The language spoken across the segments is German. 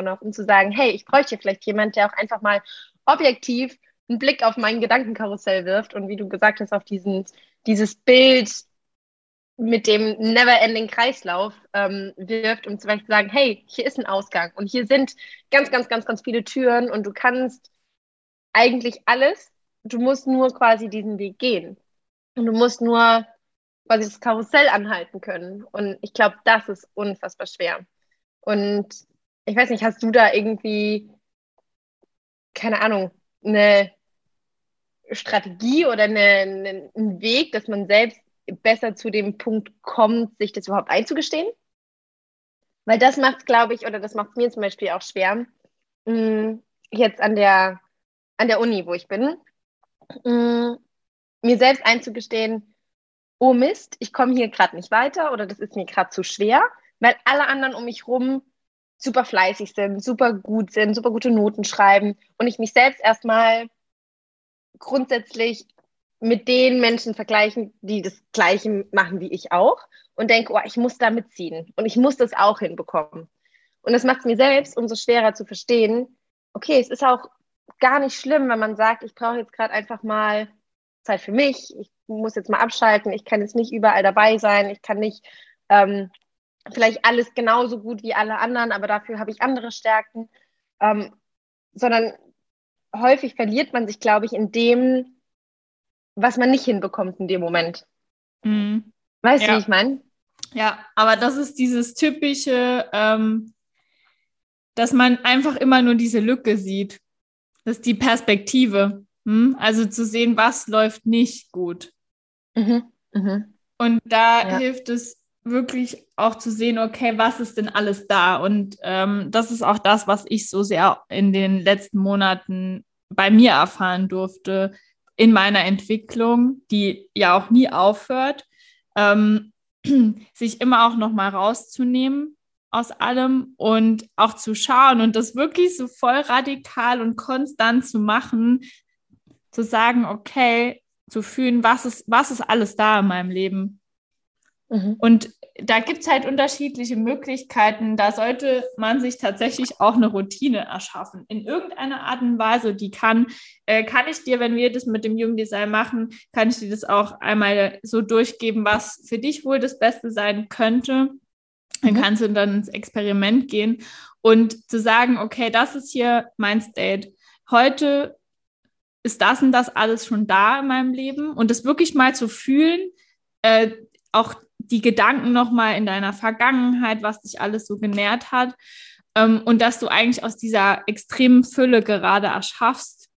und auch um zu sagen, hey, ich bräuchte vielleicht jemand, der auch einfach mal objektiv einen Blick auf mein Gedankenkarussell wirft und wie du gesagt hast, auf diesen, dieses Bild mit dem never-ending Kreislauf ähm, wirft, um zum Beispiel zu sagen, hey, hier ist ein Ausgang und hier sind ganz, ganz, ganz, ganz viele Türen und du kannst eigentlich alles. Du musst nur quasi diesen Weg gehen. Und du musst nur quasi das Karussell anhalten können. Und ich glaube, das ist unfassbar schwer. Und ich weiß nicht, hast du da irgendwie, keine Ahnung, eine Strategie oder eine, eine, einen Weg, dass man selbst besser zu dem Punkt kommt, sich das überhaupt einzugestehen? Weil das macht, glaube ich, oder das macht mir zum Beispiel auch schwer, mm, jetzt an der, an der Uni, wo ich bin, mm, mir selbst einzugestehen, oh Mist, ich komme hier gerade nicht weiter oder das ist mir gerade zu schwer, weil alle anderen um mich rum super fleißig sind, super gut sind, super gute Noten schreiben und ich mich selbst erstmal grundsätzlich mit den Menschen vergleichen, die das Gleiche machen wie ich auch und denke, oh, ich muss da mitziehen und ich muss das auch hinbekommen. Und das macht es mir selbst umso schwerer zu verstehen, okay, es ist auch gar nicht schlimm, wenn man sagt, ich brauche jetzt gerade einfach mal Zeit für mich, ich muss jetzt mal abschalten, ich kann jetzt nicht überall dabei sein, ich kann nicht ähm, vielleicht alles genauso gut wie alle anderen, aber dafür habe ich andere Stärken, ähm, sondern häufig verliert man sich, glaube ich, in dem, was man nicht hinbekommt in dem Moment. Mhm. Weißt ja. du, wie ich meine? Ja, aber das ist dieses typische, ähm, dass man einfach immer nur diese Lücke sieht. Das ist die Perspektive. Hm? Also zu sehen, was läuft nicht gut. Mhm. Mhm. Und da ja. hilft es wirklich auch zu sehen, okay, was ist denn alles da? Und ähm, das ist auch das, was ich so sehr in den letzten Monaten bei mir erfahren durfte in meiner Entwicklung, die ja auch nie aufhört, ähm, sich immer auch noch mal rauszunehmen aus allem und auch zu schauen und das wirklich so voll radikal und konstant zu machen, zu sagen, okay, zu fühlen, was ist, was ist alles da in meinem Leben. Mhm. Und da gibt es halt unterschiedliche Möglichkeiten. Da sollte man sich tatsächlich auch eine Routine erschaffen. In irgendeiner Art und Weise, die kann, äh, kann ich dir, wenn wir das mit dem Jugenddesign machen, kann ich dir das auch einmal so durchgeben, was für dich wohl das Beste sein könnte. Dann mhm. kannst du dann ins Experiment gehen und zu sagen, okay, das ist hier mein State. Heute ist das und das alles schon da in meinem Leben und das wirklich mal zu fühlen, äh, auch die Gedanken nochmal in deiner Vergangenheit, was dich alles so genährt hat ähm, und dass du eigentlich aus dieser extremen Fülle gerade erschaffst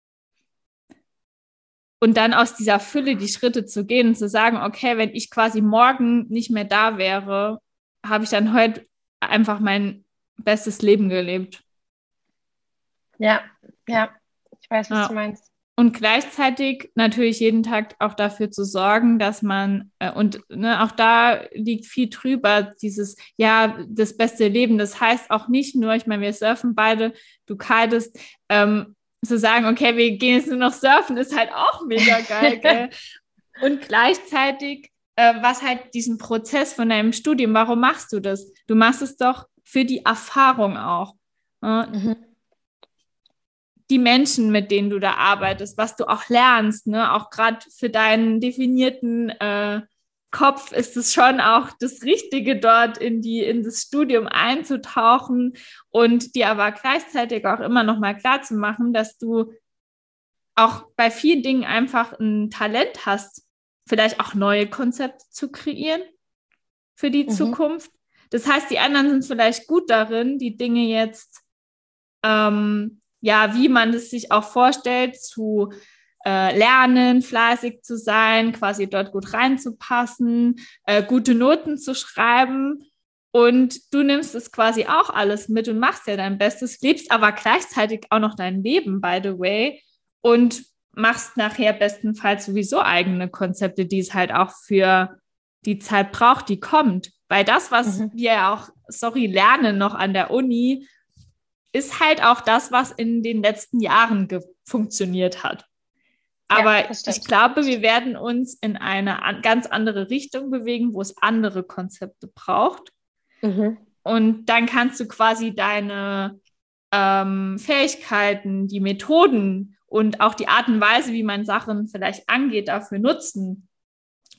und dann aus dieser Fülle die Schritte zu gehen und zu sagen, okay, wenn ich quasi morgen nicht mehr da wäre, habe ich dann heute einfach mein bestes Leben gelebt. Ja, ja, ich weiß, was ja. du meinst. Und gleichzeitig natürlich jeden Tag auch dafür zu sorgen, dass man, äh, und ne, auch da liegt viel drüber, dieses, ja, das beste Leben. Das heißt auch nicht nur, ich meine, wir surfen beide, du kitest, ähm, zu sagen, okay, wir gehen jetzt nur noch surfen, ist halt auch mega geil, gell? Und gleichzeitig, äh, was halt diesen Prozess von deinem Studium, warum machst du das? Du machst es doch für die Erfahrung auch. Äh? Mhm die Menschen, mit denen du da arbeitest, was du auch lernst, ne? auch gerade für deinen definierten äh, Kopf ist es schon auch das Richtige, dort in die in das Studium einzutauchen und dir aber gleichzeitig auch immer noch mal klar zu machen, dass du auch bei vielen Dingen einfach ein Talent hast, vielleicht auch neue Konzepte zu kreieren für die mhm. Zukunft. Das heißt, die anderen sind vielleicht gut darin, die Dinge jetzt ähm, ja, wie man es sich auch vorstellt, zu äh, lernen, fleißig zu sein, quasi dort gut reinzupassen, äh, gute Noten zu schreiben. Und du nimmst es quasi auch alles mit und machst ja dein Bestes, lebst aber gleichzeitig auch noch dein Leben, by the way, und machst nachher bestenfalls sowieso eigene Konzepte, die es halt auch für die Zeit braucht, die kommt. Weil das, was mhm. wir ja auch, sorry, lernen noch an der Uni, ist halt auch das, was in den letzten Jahren funktioniert hat. Aber ja, ich glaube, wir werden uns in eine an ganz andere Richtung bewegen, wo es andere Konzepte braucht. Mhm. Und dann kannst du quasi deine ähm, Fähigkeiten, die Methoden und auch die Art und Weise, wie man Sachen vielleicht angeht, dafür nutzen.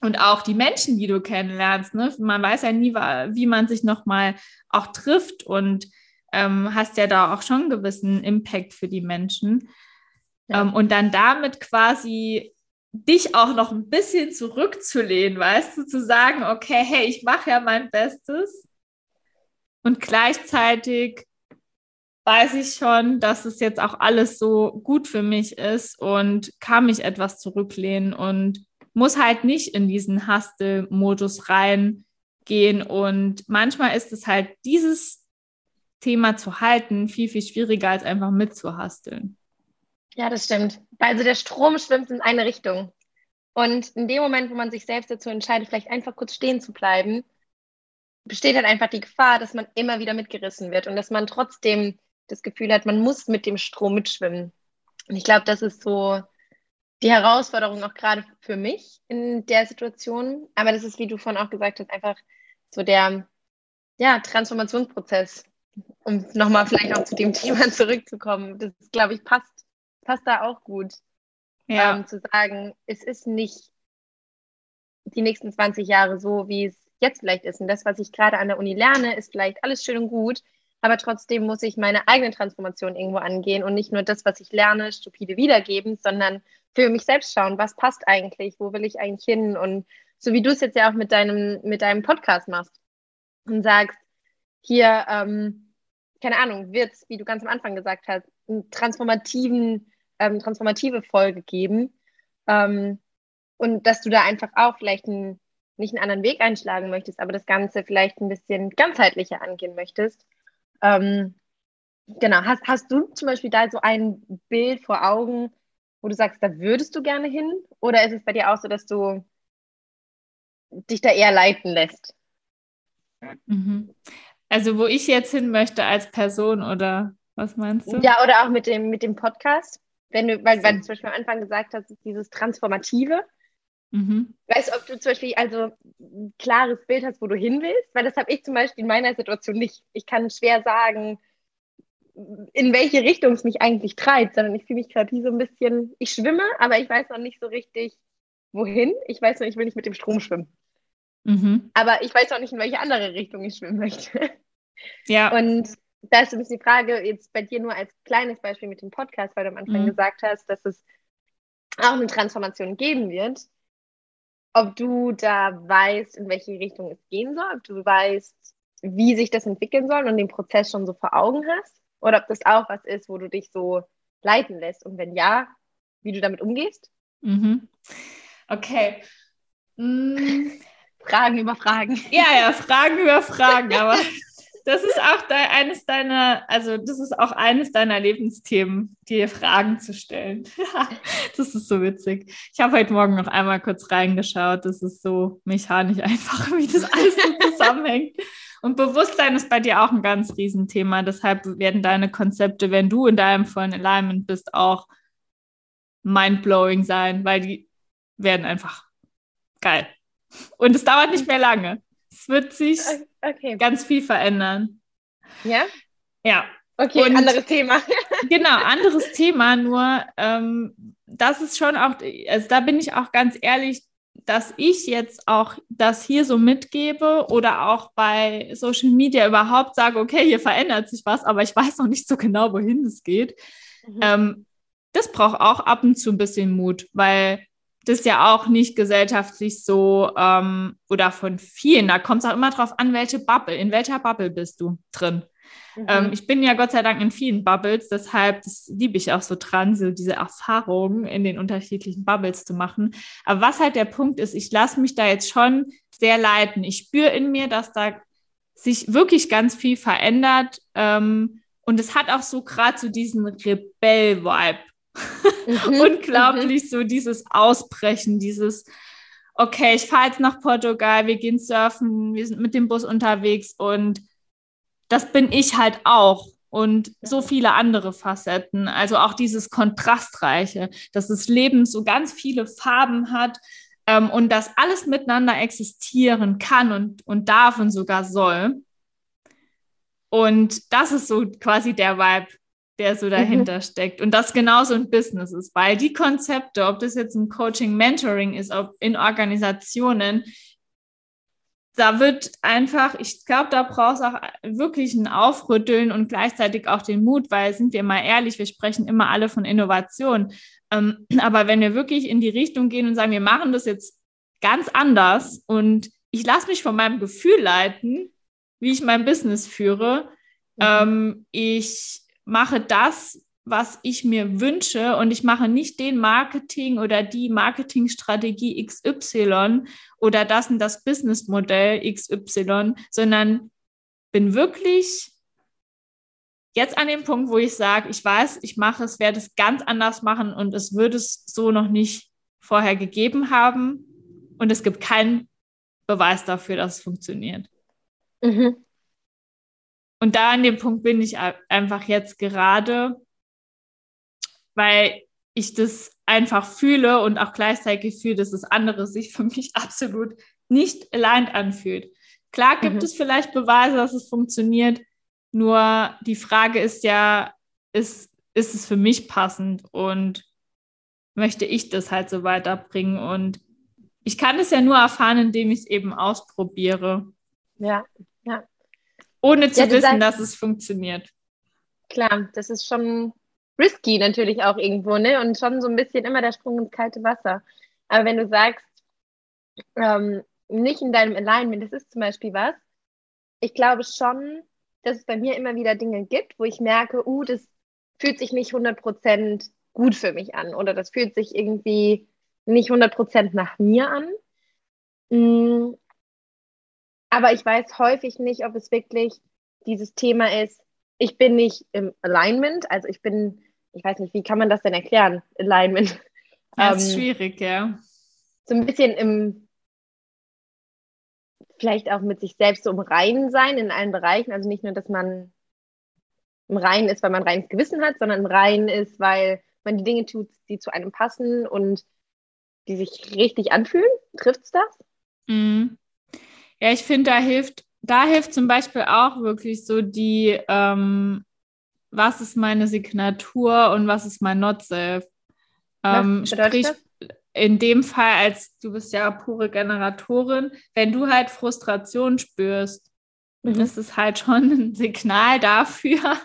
Und auch die Menschen, die du kennenlernst. Ne? Man weiß ja nie, wie man sich nochmal auch trifft und ähm, hast ja da auch schon einen gewissen Impact für die Menschen. Ja. Ähm, und dann damit quasi dich auch noch ein bisschen zurückzulehnen, weißt du, zu sagen, okay, hey, ich mache ja mein Bestes und gleichzeitig weiß ich schon, dass es jetzt auch alles so gut für mich ist und kann mich etwas zurücklehnen und muss halt nicht in diesen Hustle-Modus reingehen. Und manchmal ist es halt dieses Thema zu halten viel, viel schwieriger als einfach mitzuhasteln. Ja, das stimmt. Also der Strom schwimmt in eine Richtung. Und in dem Moment, wo man sich selbst dazu entscheidet, vielleicht einfach kurz stehen zu bleiben, besteht halt einfach die Gefahr, dass man immer wieder mitgerissen wird und dass man trotzdem das Gefühl hat, man muss mit dem Strom mitschwimmen. Und ich glaube, das ist so die Herausforderung auch gerade für mich in der Situation. Aber das ist, wie du vorhin auch gesagt hast, einfach so der ja, Transformationsprozess, um nochmal vielleicht auch zu dem Thema zurückzukommen. Das, glaube ich, passt, passt da auch gut. Ja. Ähm, zu sagen, es ist nicht die nächsten 20 Jahre so, wie es jetzt vielleicht ist. Und das, was ich gerade an der Uni lerne, ist vielleicht alles schön und gut, aber trotzdem muss ich meine eigene Transformation irgendwo angehen und nicht nur das, was ich lerne, stupide wiedergeben, sondern für mich selbst schauen, was passt eigentlich, wo will ich eigentlich hin und so wie du es jetzt ja auch mit deinem, mit deinem Podcast machst und sagst, hier, ähm, keine Ahnung, wird es, wie du ganz am Anfang gesagt hast, einen transformativen, ähm, transformative Folge geben ähm, und dass du da einfach auch vielleicht ein, nicht einen anderen Weg einschlagen möchtest, aber das Ganze vielleicht ein bisschen ganzheitlicher angehen möchtest. Ähm, genau, hast, hast du zum Beispiel da so ein Bild vor Augen, wo du sagst, da würdest du gerne hin? Oder ist es bei dir auch so, dass du dich da eher leiten lässt? Mhm. Also wo ich jetzt hin möchte als Person oder was meinst du? Ja, oder auch mit dem, mit dem Podcast. Wenn du, weil, weil du zum Beispiel am Anfang gesagt hast, dieses Transformative. Mhm. Weißt du, ob du zum Beispiel also ein klares Bild hast, wo du hin willst? Weil das habe ich zum Beispiel in meiner Situation nicht. Ich kann schwer sagen, in welche Richtung es mich eigentlich treibt, sondern ich fühle mich gerade wie so ein bisschen, ich schwimme, aber ich weiß noch nicht so richtig, wohin. Ich weiß nur, ich will nicht mit dem Strom schwimmen. Mhm. Aber ich weiß auch nicht, in welche andere Richtung ich schwimmen möchte. Ja. Und da ist ein bisschen die Frage, jetzt bei dir nur als kleines Beispiel mit dem Podcast, weil du am Anfang mhm. gesagt hast, dass es auch eine Transformation geben wird. Ob du da weißt, in welche Richtung es gehen soll, ob du weißt, wie sich das entwickeln soll und den Prozess schon so vor Augen hast. Oder ob das auch was ist, wo du dich so leiten lässt und wenn ja, wie du damit umgehst? Mhm. Okay. Mhm. Fragen über Fragen. Ja, ja, Fragen über Fragen, aber das ist auch de eines deiner, also das ist auch eines deiner Lebensthemen, dir Fragen zu stellen. das ist so witzig. Ich habe heute Morgen noch einmal kurz reingeschaut. Das ist so mechanisch einfach, wie das alles so zusammenhängt. Und Bewusstsein ist bei dir auch ein ganz Riesenthema. Deshalb werden deine Konzepte, wenn du in deinem vollen Alignment bist, auch mindblowing sein, weil die werden einfach geil. Und es dauert nicht mehr lange. Es wird sich okay. ganz viel verändern. Ja? Ja. Okay, und anderes Thema. genau, anderes Thema, nur ähm, das ist schon auch, also da bin ich auch ganz ehrlich, dass ich jetzt auch das hier so mitgebe oder auch bei Social Media überhaupt sage, okay, hier verändert sich was, aber ich weiß noch nicht so genau, wohin es geht. Mhm. Ähm, das braucht auch ab und zu ein bisschen Mut, weil das ja auch nicht gesellschaftlich so ähm, oder von vielen, da kommt es auch immer drauf an, welche Bubble, in welcher Bubble bist du drin. Mhm. Ähm, ich bin ja Gott sei Dank in vielen Bubbles, deshalb liebe ich auch so dran, so diese Erfahrungen in den unterschiedlichen Bubbles zu machen. Aber was halt der Punkt ist, ich lasse mich da jetzt schon sehr leiten. Ich spüre in mir, dass da sich wirklich ganz viel verändert. Ähm, und es hat auch so gerade so diesen Rebell-Vibe. Mhm. Unglaublich mhm. so dieses Ausbrechen, dieses, okay, ich fahre jetzt nach Portugal, wir gehen surfen, wir sind mit dem Bus unterwegs und das bin ich halt auch und so viele andere Facetten. Also auch dieses Kontrastreiche, dass das Leben so ganz viele Farben hat ähm, und dass alles miteinander existieren kann und, und darf und sogar soll. Und das ist so quasi der Vibe, der so dahinter mhm. steckt und das genauso ein Business ist, weil die Konzepte, ob das jetzt ein Coaching, Mentoring ist, ob in Organisationen, da wird einfach, ich glaube, da braucht es auch wirklich ein Aufrütteln und gleichzeitig auch den Mut, weil sind wir mal ehrlich, wir sprechen immer alle von Innovation. Ähm, aber wenn wir wirklich in die Richtung gehen und sagen, wir machen das jetzt ganz anders und ich lasse mich von meinem Gefühl leiten, wie ich mein Business führe, mhm. ähm, ich mache das, was ich mir wünsche und ich mache nicht den Marketing oder die Marketingstrategie XY oder das und das Businessmodell XY, sondern bin wirklich jetzt an dem Punkt, wo ich sage, ich weiß, ich mache es, werde es ganz anders machen und es würde es so noch nicht vorher gegeben haben und es gibt keinen Beweis dafür, dass es funktioniert. Mhm. Und da an dem Punkt bin ich einfach jetzt gerade, weil ich das einfach fühle und auch gleichzeitig fühle, dass das andere sich für mich absolut nicht aligned anfühlt. Klar gibt mhm. es vielleicht Beweise, dass es funktioniert, nur die Frage ist ja, ist, ist es für mich passend und möchte ich das halt so weiterbringen? Und ich kann es ja nur erfahren, indem ich es eben ausprobiere. Ja, ja. Ohne zu ja, wissen, sagst, dass es funktioniert. Klar, das ist schon risky natürlich auch irgendwo, ne? Und schon so ein bisschen immer der Sprung ins kalte Wasser. Aber wenn du sagst, ähm, nicht in deinem Alignment, das ist zum Beispiel was, ich glaube schon, dass es bei mir immer wieder Dinge gibt, wo ich merke, uh, das fühlt sich nicht 100% gut für mich an oder das fühlt sich irgendwie nicht 100% nach mir an. Aber ich weiß häufig nicht, ob es wirklich dieses Thema ist, ich bin nicht im Alignment, also ich bin, ich weiß nicht, wie kann man das denn erklären, Alignment? Das ist ähm, schwierig, ja. So ein bisschen im, vielleicht auch mit sich selbst so im Reinen sein in allen Bereichen, also nicht nur, dass man im Reinen ist, weil man reines Gewissen hat, sondern im Reinen ist, weil man die Dinge tut, die zu einem passen und die sich richtig anfühlen. Trifft es das? Mhm. Ja, ich finde, da hilft, da hilft zum Beispiel auch wirklich so die, ähm, was ist meine Signatur und was ist mein Not Self. Ähm, sprich, das? in dem Fall, als du bist ja pure Generatorin, wenn du halt Frustration spürst, mhm. ist es halt schon ein Signal dafür,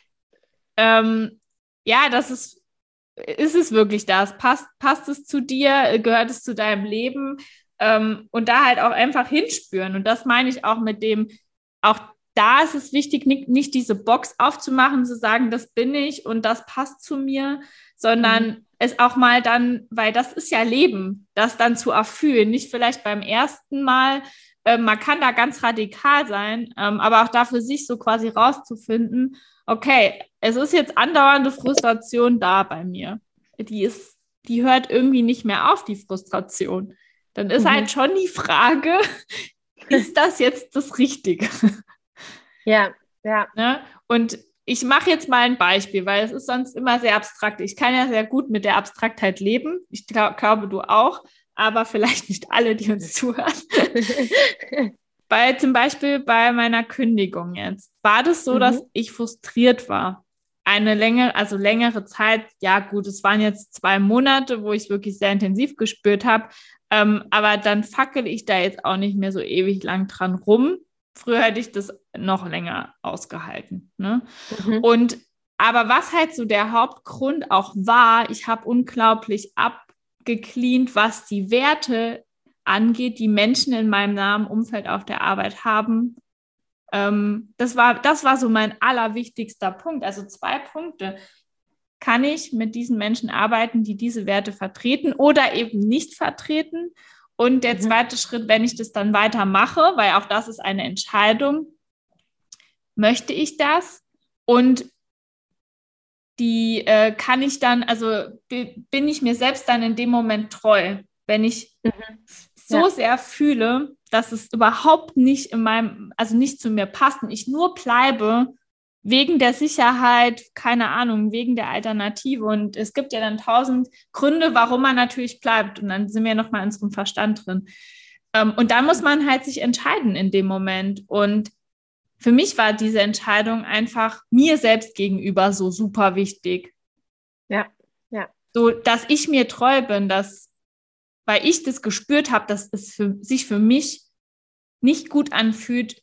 ähm, ja, das ist, ist es wirklich das? Passt, passt es zu dir? Gehört es zu deinem Leben? Ähm, und da halt auch einfach hinspüren. Und das meine ich auch mit dem, auch da ist es wichtig, nicht, nicht diese Box aufzumachen, zu sagen, das bin ich und das passt zu mir, sondern mhm. es auch mal dann, weil das ist ja Leben, das dann zu erfüllen. Nicht vielleicht beim ersten Mal, äh, man kann da ganz radikal sein, ähm, aber auch da für sich so quasi rauszufinden, okay, es ist jetzt andauernde Frustration da bei mir. Die ist, die hört irgendwie nicht mehr auf, die Frustration dann ist halt mhm. halt schon die Frage, ist das jetzt das Richtige? Ja, ja. Ne? Und ich mache jetzt mal ein Beispiel, weil es ist sonst immer sehr abstrakt. Ich kann ja sehr gut mit der Abstraktheit leben. Ich glaub, glaube, du auch, aber vielleicht nicht alle, die uns zuhören. bei zum Beispiel bei meiner Kündigung jetzt war das so, mhm. dass ich frustriert war. Eine längere, also längere Zeit, ja gut, es waren jetzt zwei Monate, wo ich es wirklich sehr intensiv gespürt habe, ähm, aber dann fackel ich da jetzt auch nicht mehr so ewig lang dran rum. Früher hätte ich das noch länger ausgehalten. Ne? Mhm. Und aber was halt so der Hauptgrund auch war, ich habe unglaublich abgecleant, was die Werte angeht, die Menschen in meinem nahen Umfeld auf der Arbeit haben. Ähm, das, war, das war so mein allerwichtigster Punkt. Also zwei Punkte kann ich mit diesen Menschen arbeiten, die diese Werte vertreten oder eben nicht vertreten. Und der mhm. zweite mhm. Schritt, wenn ich das dann weitermache, weil auch das ist eine Entscheidung, möchte ich das? Und die äh, kann ich dann, also bin ich mir selbst dann in dem Moment treu, wenn ich mhm. so ja. sehr fühle, dass es überhaupt nicht in meinem, also nicht zu mir passt und ich nur bleibe wegen der Sicherheit, keine Ahnung, wegen der Alternative. Und es gibt ja dann tausend Gründe, warum man natürlich bleibt. Und dann sind wir nochmal in unserem Verstand drin. Ähm, und dann muss man halt sich entscheiden in dem Moment. Und für mich war diese Entscheidung einfach mir selbst gegenüber so super wichtig. Ja, ja. So, dass ich mir treu bin, dass, weil ich das gespürt habe, dass es für, sich für mich nicht gut anfühlt,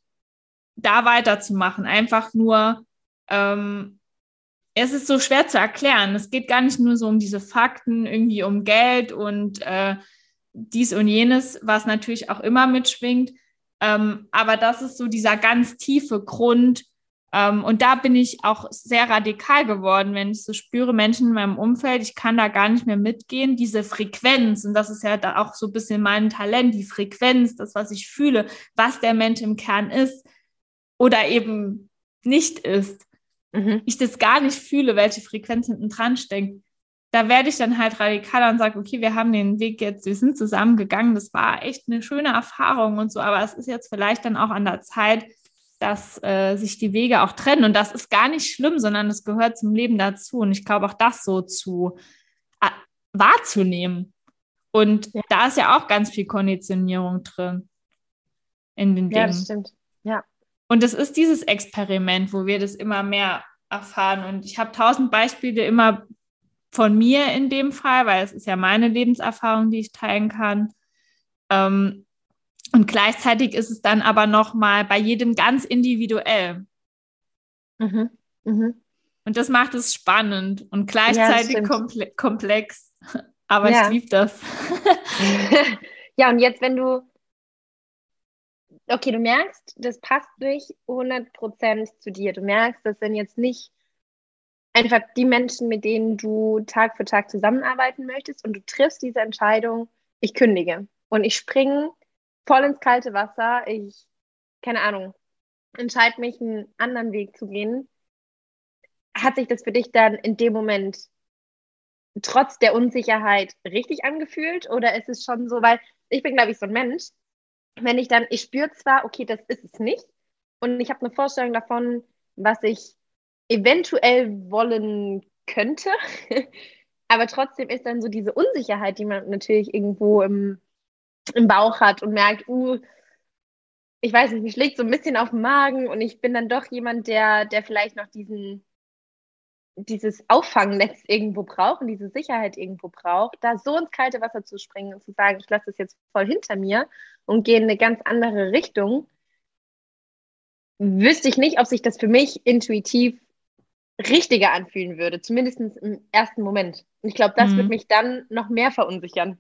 da weiterzumachen. Einfach nur, ähm, es ist so schwer zu erklären. Es geht gar nicht nur so um diese Fakten, irgendwie um Geld und äh, dies und jenes, was natürlich auch immer mitschwingt. Ähm, aber das ist so dieser ganz tiefe Grund. Ähm, und da bin ich auch sehr radikal geworden, wenn ich so spüre, Menschen in meinem Umfeld, ich kann da gar nicht mehr mitgehen. Diese Frequenz, und das ist ja da auch so ein bisschen mein Talent, die Frequenz, das, was ich fühle, was der Mensch im Kern ist oder eben nicht ist. Mhm. Ich das gar nicht fühle, welche Frequenz hinten dran steckt da werde ich dann halt radikaler und sage, okay, wir haben den Weg jetzt, wir sind zusammengegangen, das war echt eine schöne Erfahrung und so, aber es ist jetzt vielleicht dann auch an der Zeit, dass äh, sich die Wege auch trennen. Und das ist gar nicht schlimm, sondern es gehört zum Leben dazu. Und ich glaube auch das so zu äh, wahrzunehmen. Und ja. da ist ja auch ganz viel Konditionierung drin in den Dingen. Ja, das stimmt. Ja. Und es ist dieses Experiment, wo wir das immer mehr erfahren. Und ich habe tausend Beispiele immer von mir in dem Fall, weil es ist ja meine Lebenserfahrung, die ich teilen kann. Ähm, und gleichzeitig ist es dann aber nochmal bei jedem ganz individuell. Mhm. Mhm. Und das macht es spannend und gleichzeitig ja, komple komplex. Aber ja. ich liebe das. ja, und jetzt, wenn du, okay, du merkst, das passt nicht 100% zu dir. Du merkst, das sind jetzt nicht einfach die Menschen, mit denen du Tag für Tag zusammenarbeiten möchtest und du triffst diese Entscheidung, ich kündige und ich springe voll ins kalte Wasser, ich, keine Ahnung, entscheide mich, einen anderen Weg zu gehen. Hat sich das für dich dann in dem Moment trotz der Unsicherheit richtig angefühlt oder ist es schon so, weil ich bin, glaube ich, so ein Mensch, wenn ich dann, ich spüre zwar, okay, das ist es nicht und ich habe eine Vorstellung davon, was ich eventuell wollen könnte. Aber trotzdem ist dann so diese Unsicherheit, die man natürlich irgendwo im, im Bauch hat und merkt, uh, ich weiß nicht, mich schlägt so ein bisschen auf den Magen und ich bin dann doch jemand, der, der vielleicht noch diesen, dieses Auffangnetz irgendwo braucht und diese Sicherheit irgendwo braucht, da so ins kalte Wasser zu springen und zu sagen, ich lasse das jetzt voll hinter mir und gehe in eine ganz andere Richtung, wüsste ich nicht, ob sich das für mich intuitiv richtiger anfühlen würde, zumindest im ersten Moment. Und ich glaube, das mhm. wird mich dann noch mehr verunsichern.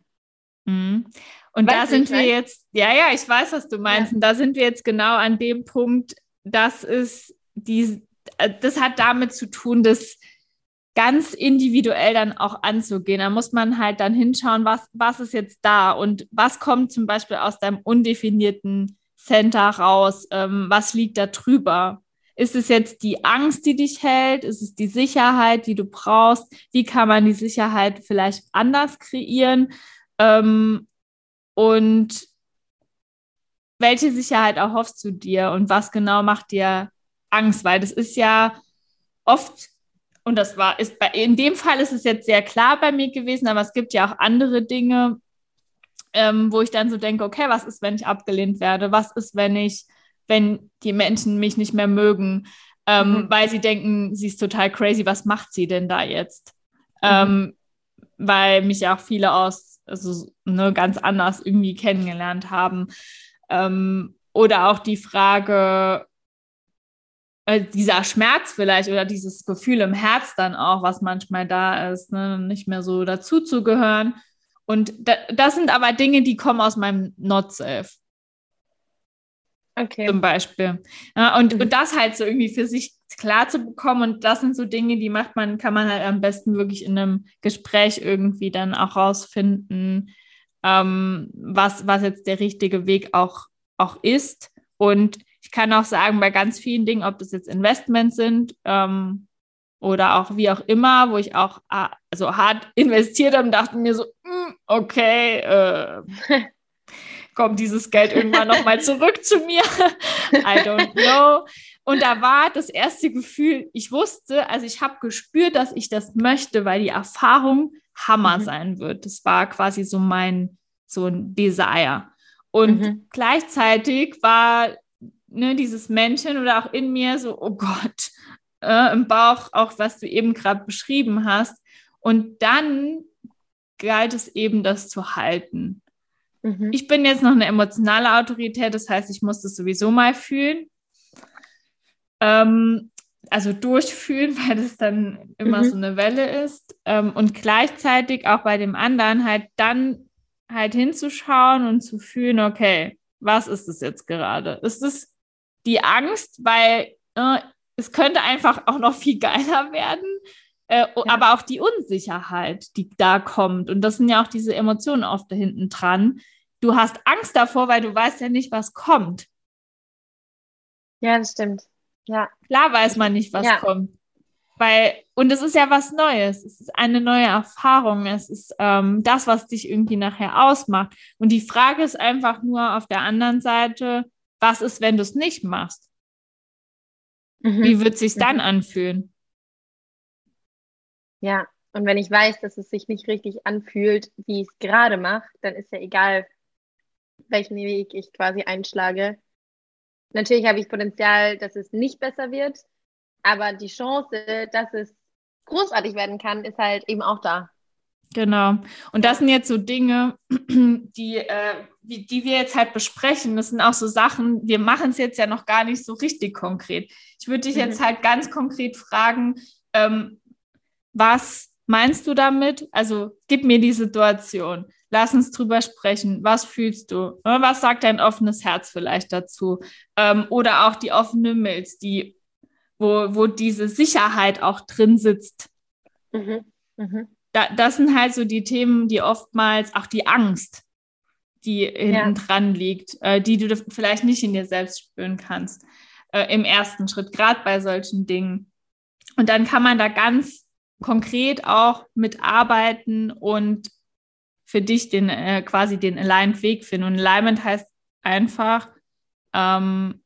Mhm. Und weißt da sind wir jetzt, ja, ja, ich weiß, was du meinst. Ja. Und da sind wir jetzt genau an dem Punkt, das ist die, äh, das hat damit zu tun, dass ganz individuell dann auch anzugehen. Da muss man halt dann hinschauen, was, was ist jetzt da und was kommt zum Beispiel aus deinem undefinierten Center raus, ähm, was liegt da drüber. Ist es jetzt die Angst, die dich hält? Ist es die Sicherheit, die du brauchst? Wie kann man die Sicherheit vielleicht anders kreieren? Ähm, und welche Sicherheit erhoffst du dir und was genau macht dir Angst? Weil das ist ja oft, und das war, ist bei, in dem Fall ist es jetzt sehr klar bei mir gewesen, aber es gibt ja auch andere Dinge, ähm, wo ich dann so denke, okay, was ist, wenn ich abgelehnt werde? Was ist, wenn ich wenn die Menschen mich nicht mehr mögen, ähm, mhm. weil sie denken, sie ist total crazy, was macht sie denn da jetzt? Mhm. Ähm, weil mich ja auch viele aus, also ne, ganz anders irgendwie kennengelernt haben. Ähm, oder auch die Frage, äh, dieser Schmerz vielleicht oder dieses Gefühl im Herz dann auch, was manchmal da ist, ne, nicht mehr so dazu zu gehören. Und da, das sind aber Dinge, die kommen aus meinem Not-Self. Okay. Zum Beispiel. Ja, und, mhm. und das halt so irgendwie für sich klar zu bekommen. Und das sind so Dinge, die macht man, kann man halt am besten wirklich in einem Gespräch irgendwie dann auch rausfinden, ähm, was, was jetzt der richtige Weg auch, auch ist. Und ich kann auch sagen, bei ganz vielen Dingen, ob das jetzt Investments sind ähm, oder auch wie auch immer, wo ich auch also hart investiert habe und dachte mir so, mm, okay, äh, kommt dieses Geld irgendwann nochmal zurück zu mir? I don't know. Und da war das erste Gefühl, ich wusste, also ich habe gespürt, dass ich das möchte, weil die Erfahrung Hammer mhm. sein wird. Das war quasi so mein, so ein Desire. Und mhm. gleichzeitig war ne, dieses Männchen oder auch in mir so, oh Gott, äh, im Bauch, auch was du eben gerade beschrieben hast. Und dann galt es eben, das zu halten. Mhm. Ich bin jetzt noch eine emotionale Autorität, das heißt, ich muss das sowieso mal fühlen. Ähm, also durchfühlen, weil das dann immer mhm. so eine Welle ist. Ähm, und gleichzeitig auch bei dem anderen halt dann halt hinzuschauen und zu fühlen, okay, was ist es jetzt gerade? Ist es die Angst, weil äh, es könnte einfach auch noch viel geiler werden, äh, ja. aber auch die Unsicherheit, die da kommt. Und das sind ja auch diese Emotionen oft da hinten dran. Du hast Angst davor, weil du weißt ja nicht, was kommt. Ja, das stimmt. Ja. Klar weiß man nicht, was ja. kommt. Weil, und es ist ja was Neues. Es ist eine neue Erfahrung. Es ist ähm, das, was dich irgendwie nachher ausmacht. Und die Frage ist einfach nur auf der anderen Seite, was ist, wenn du es nicht machst? Mhm. Wie wird es sich mhm. dann anfühlen? Ja, und wenn ich weiß, dass es sich nicht richtig anfühlt, wie ich es gerade mache, dann ist ja egal, welchen Weg ich quasi einschlage. Natürlich habe ich Potenzial, dass es nicht besser wird, aber die Chance, dass es großartig werden kann, ist halt eben auch da. Genau. Und das sind jetzt so Dinge, die, äh, die, die wir jetzt halt besprechen. Das sind auch so Sachen, wir machen es jetzt ja noch gar nicht so richtig konkret. Ich würde dich mhm. jetzt halt ganz konkret fragen, ähm, was meinst du damit? Also gib mir die Situation. Lass uns drüber sprechen. Was fühlst du? Ne, was sagt dein offenes Herz vielleicht dazu? Ähm, oder auch die offene Milz, die, wo, wo diese Sicherheit auch drin sitzt. Mhm. Mhm. Da, das sind halt so die Themen, die oftmals auch die Angst, die hinten ja. dran liegt, äh, die du vielleicht nicht in dir selbst spüren kannst äh, im ersten Schritt, gerade bei solchen Dingen. Und dann kann man da ganz konkret auch mitarbeiten und für dich den äh, quasi den Aligned Weg finden. Und Alignment heißt einfach, ähm,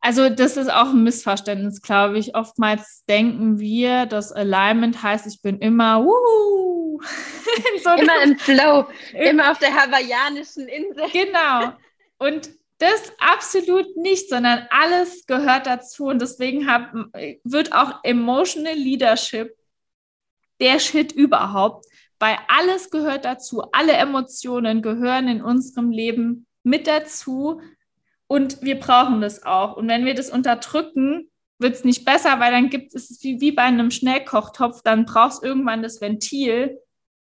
also das ist auch ein Missverständnis, glaube ich. Oftmals denken wir, dass Alignment heißt, ich bin immer wuhu, so immer im Flow, immer auf der hawaiianischen Insel. Genau. Und das absolut nicht, sondern alles gehört dazu. Und deswegen hab, wird auch Emotional Leadership der Shit überhaupt, weil alles gehört dazu. Alle Emotionen gehören in unserem Leben mit dazu und wir brauchen das auch. Und wenn wir das unterdrücken, wird es nicht besser, weil dann gibt es wie, wie bei einem Schnellkochtopf, dann brauchst irgendwann das Ventil.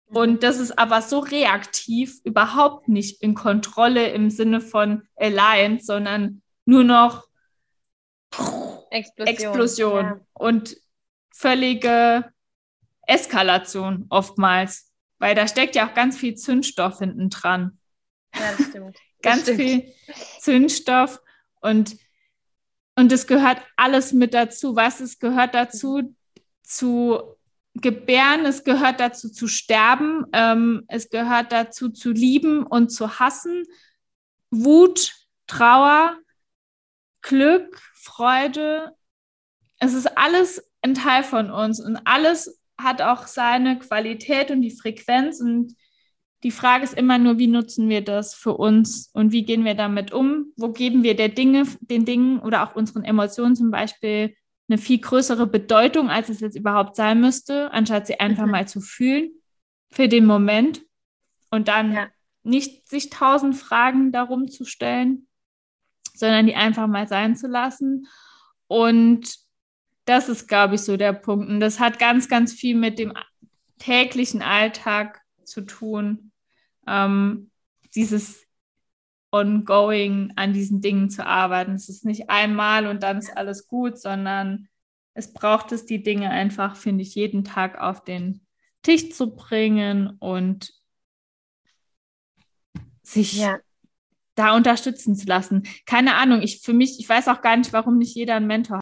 Und das ist aber so reaktiv, überhaupt nicht in Kontrolle im Sinne von Alliance, sondern nur noch Explosion, Explosion ja. und völlige Eskalation oftmals, weil da steckt ja auch ganz viel Zündstoff hinten dran. Ja, das stimmt. ganz das stimmt. viel Zündstoff und und es gehört alles mit dazu. Was es gehört dazu zu gebären, es gehört dazu zu sterben, ähm, es gehört dazu zu lieben und zu hassen, Wut, Trauer, Glück, Freude. Es ist alles ein Teil von uns und alles hat auch seine Qualität und die Frequenz. Und die Frage ist immer nur, wie nutzen wir das für uns und wie gehen wir damit um? Wo geben wir der Dinge, den Dingen oder auch unseren Emotionen zum Beispiel eine viel größere Bedeutung, als es jetzt überhaupt sein müsste, anstatt sie einfach mhm. mal zu fühlen für den Moment und dann ja. nicht sich tausend Fragen darum zu stellen, sondern die einfach mal sein zu lassen. Und das ist, glaube ich, so der Punkt. Und das hat ganz, ganz viel mit dem täglichen Alltag zu tun. Ähm, dieses ongoing an diesen Dingen zu arbeiten. Es ist nicht einmal und dann ist alles gut, sondern es braucht es, die Dinge einfach, finde ich, jeden Tag auf den Tisch zu bringen und sich ja. da unterstützen zu lassen. Keine Ahnung, ich für mich, ich weiß auch gar nicht, warum nicht jeder einen Mentor